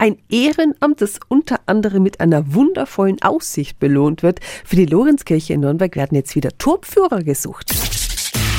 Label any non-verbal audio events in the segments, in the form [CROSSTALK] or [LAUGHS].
Ein Ehrenamt, das unter anderem mit einer wundervollen Aussicht belohnt wird. Für die Lorenzkirche in Nürnberg werden jetzt wieder Turmführer gesucht.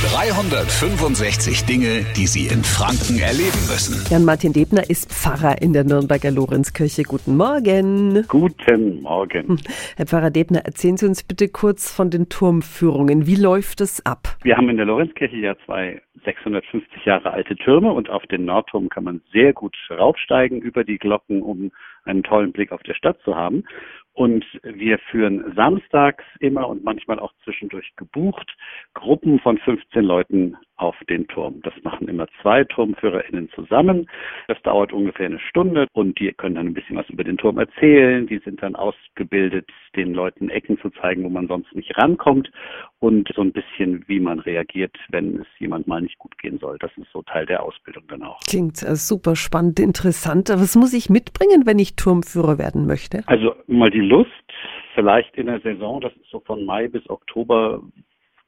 365 Dinge, die Sie in Franken erleben müssen. Jan-Martin Debner ist Pfarrer in der Nürnberger Lorenzkirche. Guten Morgen. Guten Morgen. Herr Pfarrer Debner, erzählen Sie uns bitte kurz von den Turmführungen. Wie läuft es ab? Wir haben in der Lorenzkirche ja zwei 650 Jahre alte Türme und auf den Nordturm kann man sehr gut raufsteigen über die Glocken, um einen tollen Blick auf der Stadt zu haben. Und wir führen samstags immer und manchmal auch zwischendurch gebucht Gruppen von 15 Leuten auf den Turm. Das machen immer zwei TurmführerInnen zusammen. Das dauert ungefähr eine Stunde und die können dann ein bisschen was über den Turm erzählen. Die sind dann ausgebildet, den Leuten Ecken zu zeigen, wo man sonst nicht rankommt und so ein bisschen, wie man reagiert, wenn es jemand mal nicht gut gehen soll. Das ist so Teil der Ausbildung dann auch. Klingt äh, super spannend, interessant. Was muss ich mitbringen, wenn ich Turmführer werden möchte? Also mal die Lust, vielleicht in der Saison, das ist so von Mai bis Oktober,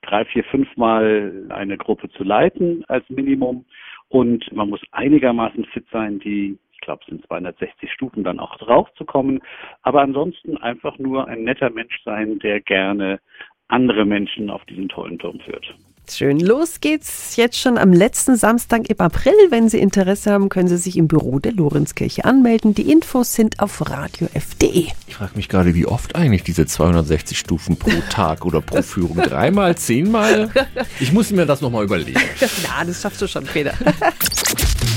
drei, vier, fünf Mal eine Gruppe zu leiten als Minimum. Und man muss einigermaßen fit sein, die, glaube, es sind 260 Stufen dann auch draufzukommen. Aber ansonsten einfach nur ein netter Mensch sein, der gerne andere Menschen auf diesen tollen Turm führt. Schön. Los geht's jetzt schon am letzten Samstag im April. Wenn Sie Interesse haben, können Sie sich im Büro der Lorenzkirche anmelden. Die Infos sind auf radiof.de. Ich frage mich gerade, wie oft eigentlich diese 260 Stufen pro [LAUGHS] Tag oder pro Führung? Dreimal, zehnmal? Ich muss mir das nochmal überlegen. [LAUGHS] Ja, das schaffst du schon, Peter. [LAUGHS]